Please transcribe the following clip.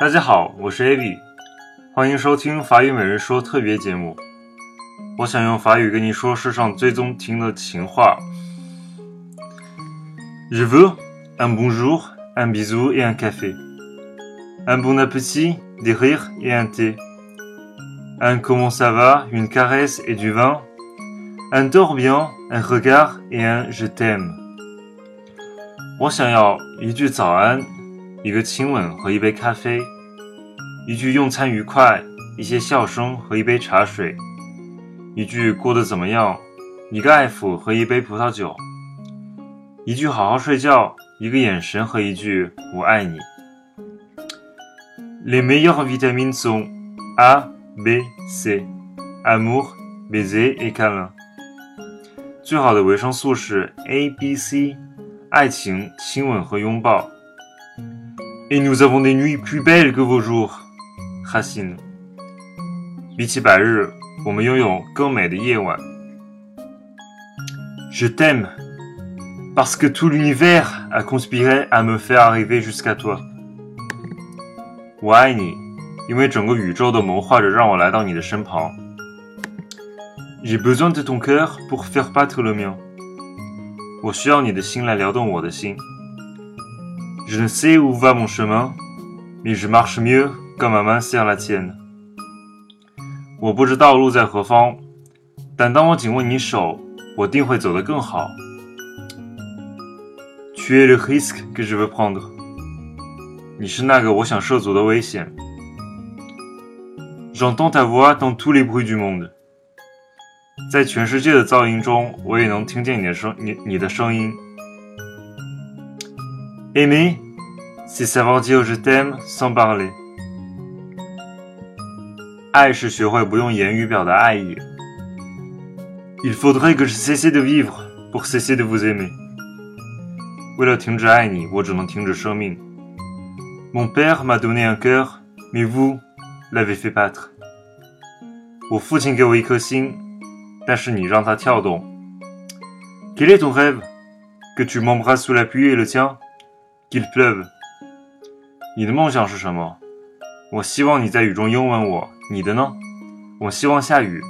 大家好，我是 Avi，欢迎收听法语每日说特别节目。我想用法语跟你说世上最动听的情话。Je veux un bonjour, un bisou et un café. Un bon appétit, des rires et un thé. Un comment ça va, une caresse et du vin. Un dors bien, un regard et un je t'aime. 我想要一句早安，一个亲吻和一杯咖啡，一句用餐愉快，一些笑声和一杯茶水，一句过得怎么样，一个爱抚和一杯葡萄酒，一句好好睡觉，一个眼神和一句我爱你。Les meilleures vitamines sont A, B, C. Amour, baiser et câlin. 最好的维生素是 A、B、C，爱情、亲吻和拥抱。Et nous avons des nuits plus belles que vos jours, Racine. 比起白日，我们拥有更美的夜晚。Je t'aime parce que tout l'univers a conspiré à me faire arriver jusqu'à toi. 我爱你，因为整个宇宙都谋划着让我来到你的身旁。J'ai besoin de ton cœur pour faire battre le mien. 我需要你的心来撩动我的心。 Je ne sais où va mon chemin, mais je marche mieux quand ma main serre la tienne. 我不知道路在何方，但当我紧握你手，我定会走得更好。Tu es le risque que je veux prendre. 你是那个我想涉足的危险。J'entends ta voix dans tous les bruits du monde. 在全世界的噪音中，我也能听见你的声，你你的声音。Aimer, c'est savoir dire je t'aime sans parler. 爱是学会不用言语表达爱意。Il faudrait que je cesse de vivre pour cesser de vous aimer. 为了停止爱你，我只能停止生命。Mon père m'a donné un cœur, mais vous l'avez fait battre. 我父亲给我一颗心，但是你让它跳动。Quel est ton rêve? Que tu m'embrasses sous la pluie et le tien? Qu'il pleuve. 你的梦想是什么？我希望你在雨中拥吻我。你的呢？我希望下雨。